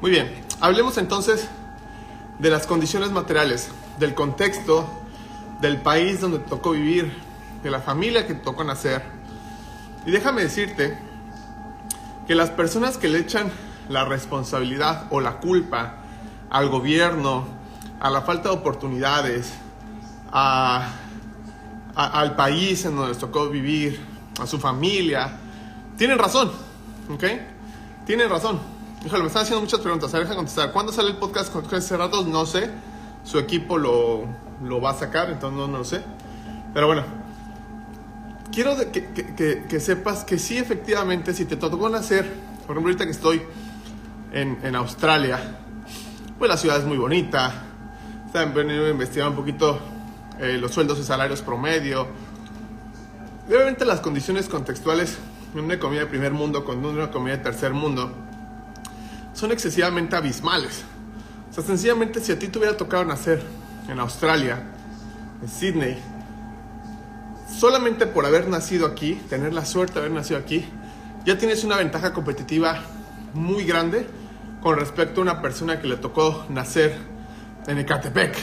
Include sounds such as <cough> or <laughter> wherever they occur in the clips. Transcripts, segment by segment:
Muy bien, hablemos entonces de las condiciones materiales, del contexto, del país donde tocó vivir, de la familia que tocó nacer. Y déjame decirte que las personas que le echan la responsabilidad o la culpa al gobierno, a la falta de oportunidades, a, al país en donde les tocó vivir, a su familia, tienen razón, ¿ok? Tienen razón. Híjole, me están haciendo muchas preguntas. A ver, contestar. ¿Cuándo sale el podcast con Jorge Cerratos? No sé. Su equipo lo, lo, va a sacar, entonces no, no lo sé. Pero bueno, quiero que, que, sepas que sí, efectivamente, si te tocó nacer, por ejemplo, ahorita que estoy en, en Australia, pues la ciudad es muy bonita. Están venido a investigar un poquito eh, los sueldos y salarios promedio. Y las condiciones contextuales en una economía de primer mundo con una economía de tercer mundo son excesivamente abismales. O sea, sencillamente si a ti te hubiera tocado nacer en Australia, en Sydney, solamente por haber nacido aquí, tener la suerte de haber nacido aquí, ya tienes una ventaja competitiva muy grande con respecto a una persona que le tocó nacer en Ecatepec,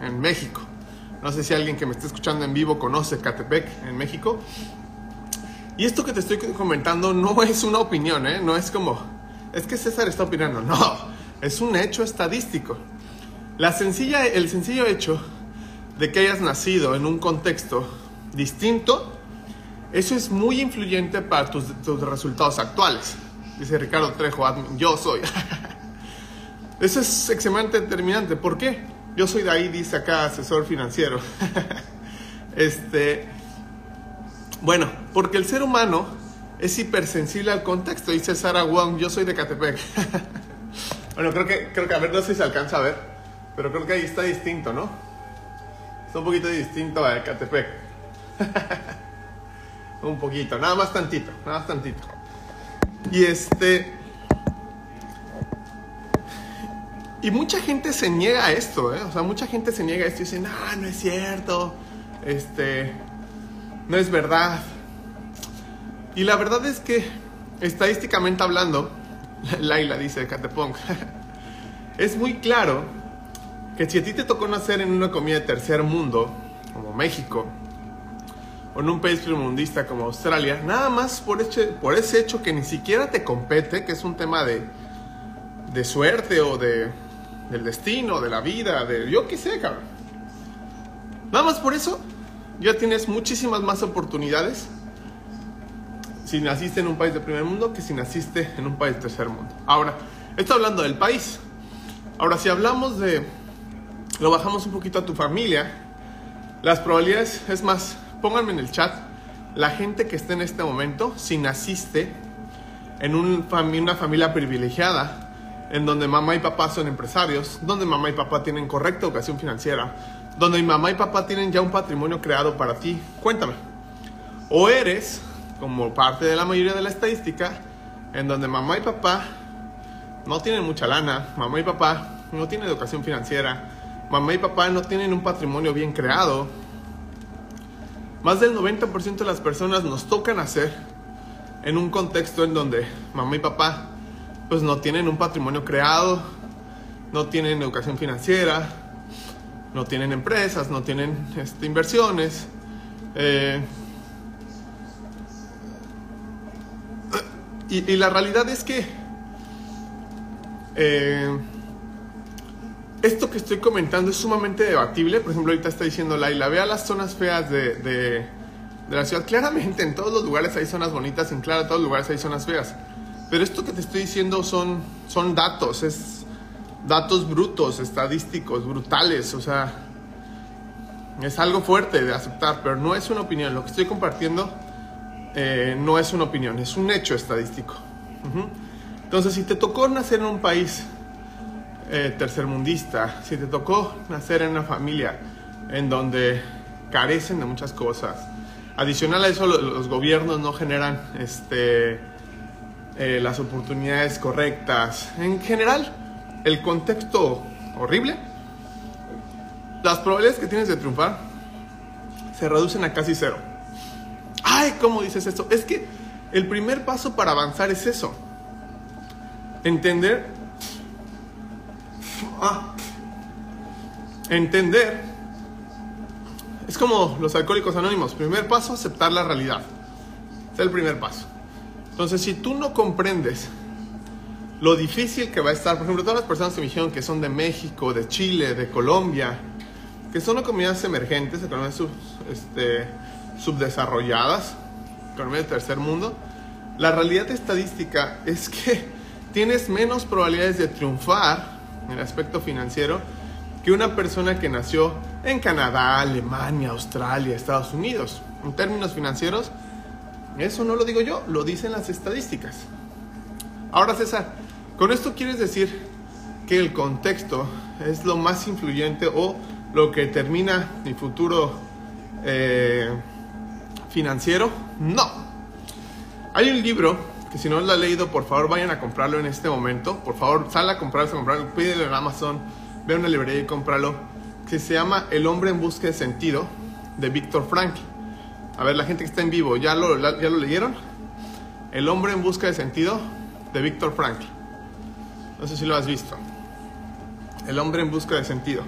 en México. No sé si alguien que me esté escuchando en vivo conoce Ecatepec, en México. Y esto que te estoy comentando no es una opinión, ¿eh? no es como, es que César está opinando, no, es un hecho estadístico. La sencilla, el sencillo hecho de que hayas nacido en un contexto distinto, eso es muy influyente para tus, tus resultados actuales. Dice Ricardo Trejo, yo soy. <laughs> Eso es extremadamente determinante. ¿Por qué? Yo soy de ahí, dice acá, asesor financiero. <laughs> este, bueno, porque el ser humano es hipersensible al contexto. Dice Sara Wong, yo soy de Catepec. <laughs> bueno, creo que, creo que, a ver, no sé si se alcanza a ver, pero creo que ahí está distinto, ¿no? Está un poquito distinto a Catepec. <laughs> un poquito, nada más tantito, nada más tantito. Y este. Y mucha gente se niega a esto, ¿eh? O sea, mucha gente se niega a esto y dice, no, no es cierto. Este. No es verdad. Y la verdad es que, estadísticamente hablando, <laughs> Laila dice Catepong, <laughs> es muy claro que si a ti te tocó nacer en una comida de tercer mundo, como México, o en un país primermundista como Australia, nada más por, por ese hecho que ni siquiera te compete, que es un tema de, de suerte o de, del destino, de la vida, de yo qué sé, cabrón. Nada más por eso ya tienes muchísimas más oportunidades si naciste en un país de primer mundo que si naciste en un país de tercer mundo. Ahora, estoy hablando del país. Ahora, si hablamos de, lo bajamos un poquito a tu familia, las probabilidades, es más, pónganme en el chat la gente que esté en este momento, si naciste en un una familia privilegiada, en donde mamá y papá son empresarios, donde mamá y papá tienen correcta educación financiera, donde mamá y papá tienen ya un patrimonio creado para ti. Cuéntame. O eres, como parte de la mayoría de la estadística, en donde mamá y papá no tienen mucha lana, mamá y papá no tienen educación financiera, mamá y papá no tienen un patrimonio bien creado, más del 90% de las personas nos tocan nacer en un contexto en donde mamá y papá pues no tienen un patrimonio creado, no tienen educación financiera, no tienen empresas, no tienen este, inversiones. Eh, y, la realidad es que eh, esto que estoy comentando es sumamente debatible. Por ejemplo, ahorita está diciendo Laila, vea las zonas feas de, de, la ciudad. Claramente, en todos los lugares hay zonas bonitas, en claro, en todos los lugares hay zonas feas. Pero esto que te estoy diciendo son, son datos, es datos brutos, estadísticos, brutales. O sea, es algo fuerte de aceptar, pero no es una opinión. Lo que estoy compartiendo eh, no es una opinión, es un hecho estadístico. Entonces, si te tocó nacer en un país eh, tercermundista, si te tocó nacer en una familia en donde carecen de muchas cosas, adicional a eso los gobiernos no generan este, eh, las oportunidades correctas, en general el contexto horrible, las probabilidades que tienes de triunfar se reducen a casi cero. Ay, ¿cómo dices esto? Es que el primer paso para avanzar es eso. Entender Ah. Entender es como los alcohólicos anónimos. Primer paso, aceptar la realidad. Es el primer paso. Entonces, si tú no comprendes lo difícil que va a estar, por ejemplo, todas las personas que me dijeron que son de México, de Chile, de Colombia, que son economías emergentes, economías este, subdesarrolladas, economías del tercer mundo, la realidad estadística es que tienes menos probabilidades de triunfar en el aspecto financiero que una persona que nació en Canadá, Alemania, Australia, Estados Unidos. En términos financieros, eso no lo digo yo, lo dicen las estadísticas. Ahora César, con esto quieres decir que el contexto es lo más influyente o lo que determina mi futuro eh, financiero. No. Hay un libro que si no lo han leído, por favor vayan a comprarlo en este momento. Por favor, sal a comprarlo, comprarlo pídelo en Amazon, ve una librería y cómpralo. Que se llama El hombre en busca de sentido de Víctor Frank. A ver, la gente que está en vivo, ¿ya lo, ¿ya lo leyeron? El hombre en busca de sentido de Víctor Frank. No sé si lo has visto. El hombre en busca de sentido.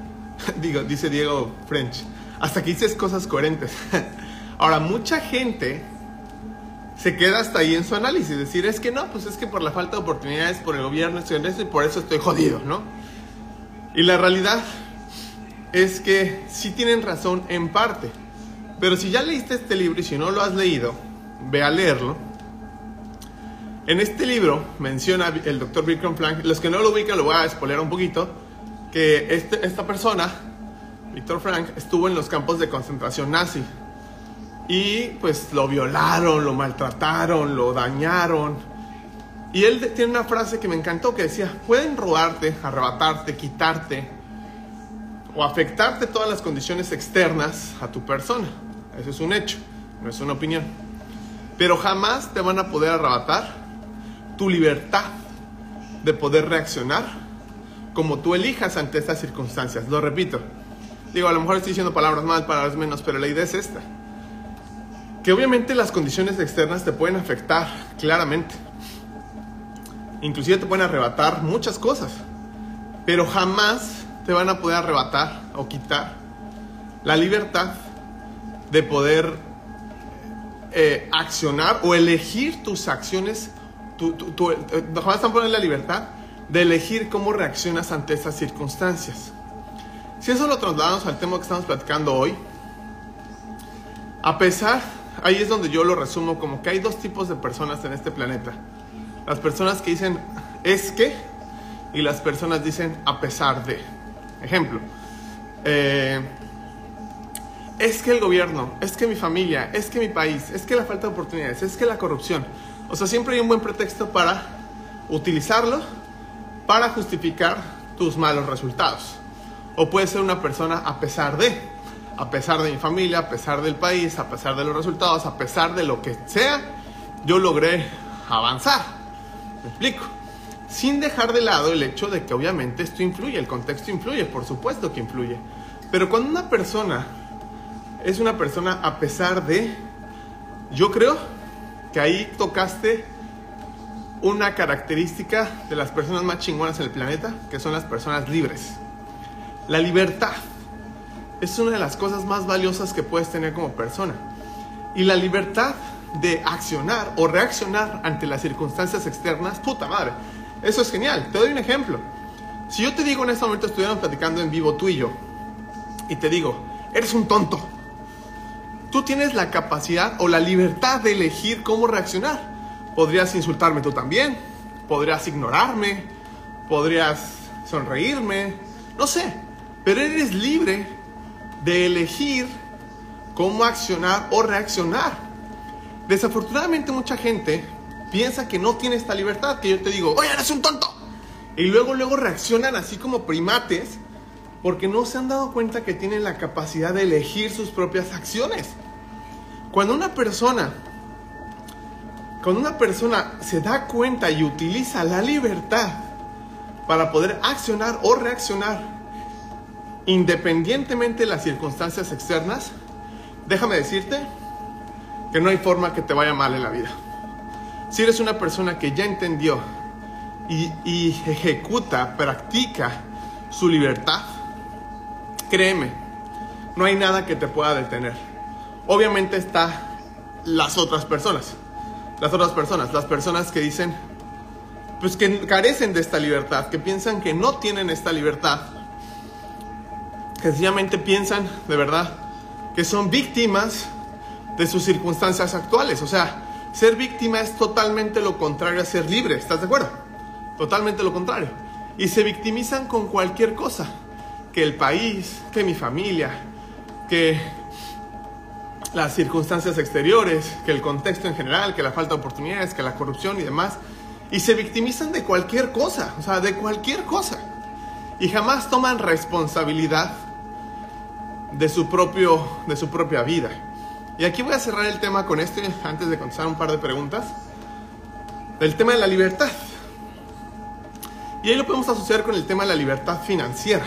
<laughs> Digo, dice Diego French. Hasta que dices cosas coherentes. <laughs> Ahora, mucha gente se queda hasta ahí en su análisis. Decir, es que no, pues es que por la falta de oportunidades, por el gobierno, estoy y por eso estoy jodido, ¿no? Y la realidad es que sí tienen razón en parte. Pero si ya leíste este libro y si no lo has leído, ve a leerlo en este libro menciona el doctor Vikram Frank, los que no lo ubican lo voy a spoiler un poquito, que este, esta persona, Víctor Frank, estuvo en los campos de concentración nazi. Y pues lo violaron, lo maltrataron, lo dañaron. Y él tiene una frase que me encantó que decía, pueden robarte, arrebatarte, quitarte o afectarte todas las condiciones externas a tu persona. Eso es un hecho, no es una opinión. Pero jamás te van a poder arrebatar tu libertad de poder reaccionar como tú elijas ante estas circunstancias. Lo repito. Digo, a lo mejor estoy diciendo palabras más, palabras menos, pero la idea es esta. Que obviamente las condiciones externas te pueden afectar claramente. Inclusive te pueden arrebatar muchas cosas. Pero jamás te van a poder arrebatar o quitar la libertad de poder eh, accionar o elegir tus acciones tú, tú, eh, están poniendo la libertad de elegir cómo reaccionas ante estas circunstancias. Si eso lo trasladamos al tema que estamos platicando hoy, a pesar, ahí es donde yo lo resumo como que hay dos tipos de personas en este planeta. Las personas que dicen es que y las personas dicen a pesar de. Ejemplo, eh, es que el gobierno, es que mi familia, es que mi país, es que la falta de oportunidades, es que la corrupción. O sea, siempre hay un buen pretexto para utilizarlo para justificar tus malos resultados. O puede ser una persona a pesar de, a pesar de mi familia, a pesar del país, a pesar de los resultados, a pesar de lo que sea, yo logré avanzar. ¿Me explico? Sin dejar de lado el hecho de que obviamente esto influye, el contexto influye, por supuesto que influye. Pero cuando una persona es una persona a pesar de, yo creo que ahí tocaste una característica de las personas más chingonas en el planeta, que son las personas libres. La libertad es una de las cosas más valiosas que puedes tener como persona. Y la libertad de accionar o reaccionar ante las circunstancias externas, puta madre, eso es genial. Te doy un ejemplo. Si yo te digo en este momento, estuviéramos platicando en vivo tú y yo, y te digo, eres un tonto, tú tienes la capacidad o la libertad de elegir cómo reaccionar. Podrías insultarme tú también, podrías ignorarme, podrías sonreírme, no sé, pero eres libre de elegir cómo accionar o reaccionar. Desafortunadamente mucha gente piensa que no tiene esta libertad, que yo te digo, oye, eres un tonto. Y luego, luego reaccionan así como primates porque no se han dado cuenta que tienen la capacidad de elegir sus propias acciones. Cuando una persona, cuando una persona se da cuenta y utiliza la libertad para poder accionar o reaccionar independientemente de las circunstancias externas, déjame decirte que no hay forma que te vaya mal en la vida. Si eres una persona que ya entendió y, ejecuta, practica su libertad, créeme, no hay nada que te pueda detener. Obviamente está las otras personas, las otras personas, las personas que dicen, pues que carecen de esta libertad, que piensan que no tienen esta libertad, que sencillamente piensan de verdad que son víctimas de sus circunstancias actuales. O sea, ser víctima es totalmente lo contrario a ser libre, ¿estás de acuerdo? Totalmente lo contrario. Y se victimizan con cualquier cosa. Que el país, que mi familia, que las circunstancias exteriores, que el contexto en general, que la falta de oportunidades, que la corrupción y demás. Y se victimizan de cualquier cosa, o sea, de cualquier cosa. Y jamás toman responsabilidad de su, propio, de su propia vida. Y aquí voy a cerrar el tema con este, antes de contestar un par de preguntas. El tema de la libertad. Y ahí lo podemos asociar con el tema de la libertad financiera.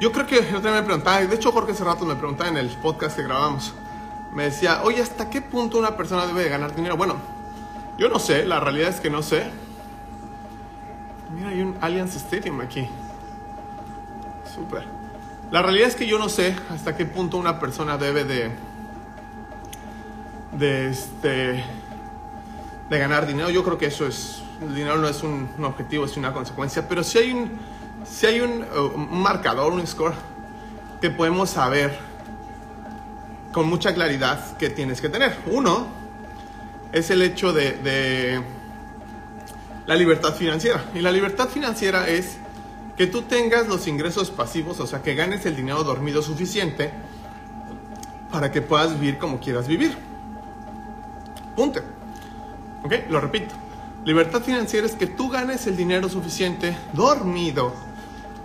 Yo creo que yo también me preguntaba, de hecho Jorge hace rato me preguntaba en el podcast que grabamos, me decía, oye, ¿hasta qué punto una persona debe de ganar dinero? Bueno, yo no sé, la realidad es que no sé. Mira, hay un Allianz Stadium aquí. Súper. La realidad es que yo no sé hasta qué punto una persona debe de, de, este, de ganar dinero. Yo creo que eso es el dinero no es un, objetivo, es una consecuencia, pero si hay un, si hay un, uh, marcador, un score que podemos saber con mucha claridad que tienes que tener. Uno es el hecho de la libertad financiera. Y la libertad financiera es que tú tengas los ingresos pasivos, o sea, que ganes el dinero dormido suficiente para que puedas vivir como quieras vivir. Punto. ¿Ok? Lo repito. Libertad financiera es que tú ganes el dinero suficiente dormido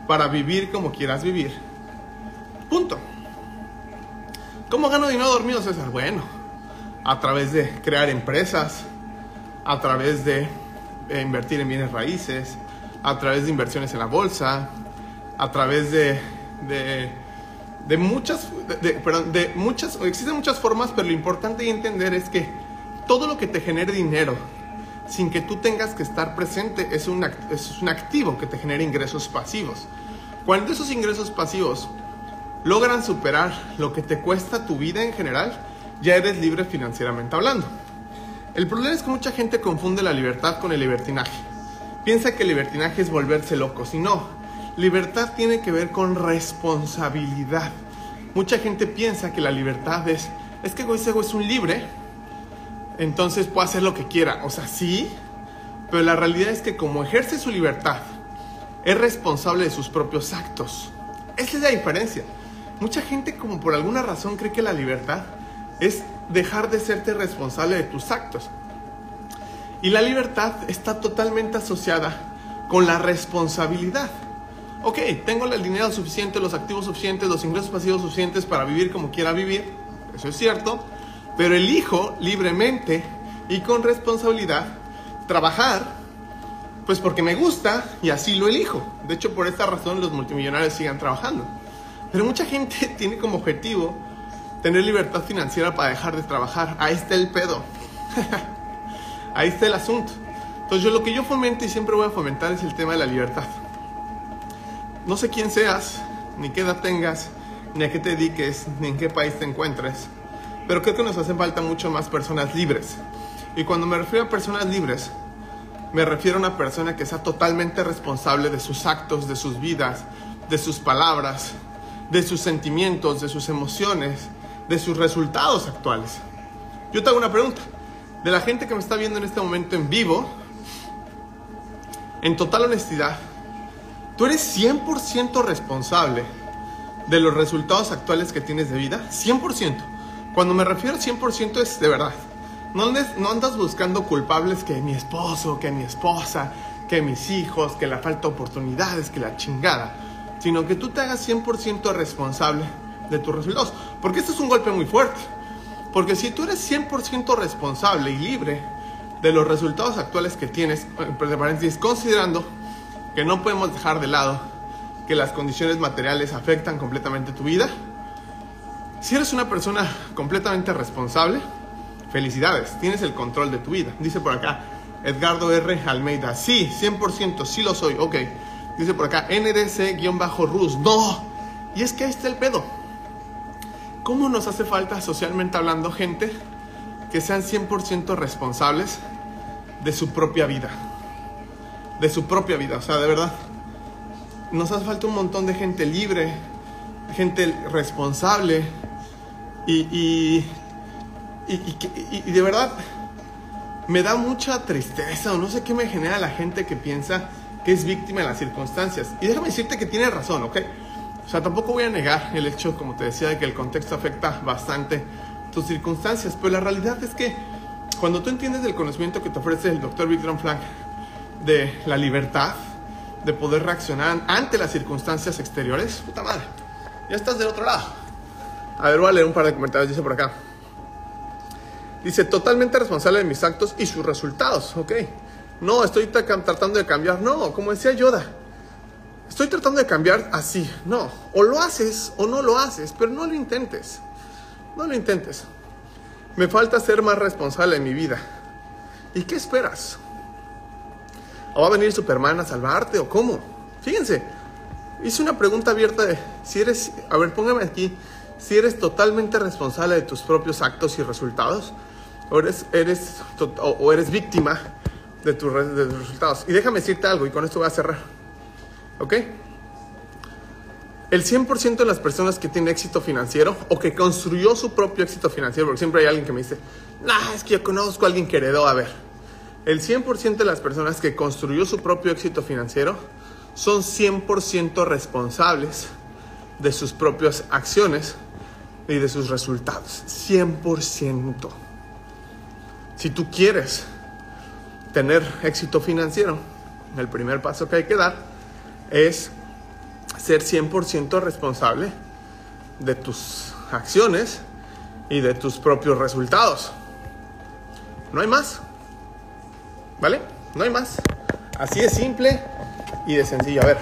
para vivir como quieras vivir. Punto. ¿Cómo gano dinero dormido, César? Bueno, a través de crear empresas, a través de eh, invertir en bienes raíces, a través de inversiones en la bolsa, a través de, de, muchas, de, perdón, de muchas, existen muchas formas, pero lo importante y entender es que todo lo que te genere dinero sin que tú tengas que estar presente, es un, es un activo que te genera ingresos pasivos. Cuando esos ingresos pasivos logran superar lo que te cuesta tu vida en general, ya eres libre financieramente hablando. El problema es que mucha gente confunde la libertad con el libertinaje. Piensa que libertinaje es volverse loco, si no, libertad tiene que ver con responsabilidad. Mucha gente piensa que la libertad es, es que ese es un libre entonces puede hacer lo que quiera. O sea, sí, pero la realidad es que como ejerce su libertad, es responsable de sus propios actos. Esa es la diferencia. Mucha gente como por alguna razón cree que la libertad es dejar de serte responsable de tus actos. Y la libertad está totalmente asociada con la responsabilidad. Ok, tengo el dinero suficiente, los activos suficientes, los ingresos pasivos suficientes para vivir como quiera vivir. Eso es cierto pero elijo libremente y con responsabilidad trabajar, pues porque me gusta y así lo elijo. De hecho, por esta razón los multimillonarios sigan trabajando. Pero mucha gente <laughs> tiene como objetivo tener libertad financiera para dejar de trabajar. Ahí está el pedo. <laughs> Ahí está el asunto. Entonces yo lo que yo fomento y siempre voy a fomentar es el tema de la libertad. No sé quién seas, ni qué edad tengas, ni a qué te dediques, ni en qué país te encuentres. Pero creo que nos hacen falta mucho más personas libres. Y cuando me refiero a personas libres, me refiero a una persona que sea totalmente responsable de sus actos, de sus vidas, de sus palabras, de sus sentimientos, de sus emociones, de sus resultados actuales. Yo te hago una pregunta. De la gente que me está viendo en este momento en vivo, en total honestidad, ¿tú eres 100% responsable de los resultados actuales que tienes de vida? 100%. Cuando me refiero al 100% es de verdad. No andas, no andas buscando culpables que mi esposo, que mi esposa, que mis hijos, que la falta de oportunidades, que la chingada. Sino que tú te hagas 100% responsable de tus resultados. Porque esto es un golpe muy fuerte. Porque si tú eres 100% responsable y libre de los resultados actuales que tienes, entre paréntesis, considerando que no podemos dejar de lado que las condiciones materiales afectan completamente tu vida, si eres una persona completamente responsable, felicidades, tienes el control de tu vida. Dice por acá, Edgardo R. Almeida. Sí, 100%, sí lo soy. Ok. Dice por acá, NRC-Rus. No. Y es que ahí está el pedo. ¿Cómo nos hace falta socialmente hablando gente que sean 100% responsables de su propia vida? De su propia vida, o sea, de verdad. Nos hace falta un montón de gente libre, gente responsable y, y, y, y de verdad me da mucha tristeza o no sé qué me genera la gente que piensa que es víctima de las circunstancias. Y déjame decirte que tiene razón, ¿ok? Sea, tampoco voy a negar el hecho, como te decía, de que el contexto afecta bastante tus circunstancias, pero la realidad es que cuando tú entiendes el conocimiento que te ofrece el doctor Victor Frank de la libertad, de poder reaccionar ante las circunstancias exteriores, puta madre, ya estás del otro lado. A ver, voy a leer un par de comentarios, dice por acá. Dice, totalmente responsable de mis actos y sus resultados, ok. No, estoy tratando de cambiar, no, como decía Yoda, estoy tratando de cambiar así, no, o lo haces o no lo haces, pero no lo intentes, no lo intentes. Me falta ser más responsable en mi vida. ¿Y qué esperas? ¿O va a venir Superman a salvarte o cómo? Fíjense, hice una pregunta abierta de si eres, a ver, póngame aquí, si eres totalmente responsable de tus propios actos y resultados o eres, eres, o eres víctima de, tus resultados. Y déjame decirte algo, y con esto voy a cerrar. ¿Ok? El 100% de las personas que tienen éxito financiero o que construyó su propio éxito financiero, porque siempre hay alguien que me dice, nah, es que yo conozco a alguien que heredó, a ver. El 100% de las personas que construyó su propio éxito financiero son 100% responsables de sus propias acciones y de sus resultados. 100%. Si tú quieres tener éxito financiero, el primer paso que hay que dar es ser 100% responsable de tus acciones y de tus propios resultados. No hay más. ¿Vale? No hay más. Así de simple y de sencillo. A ver,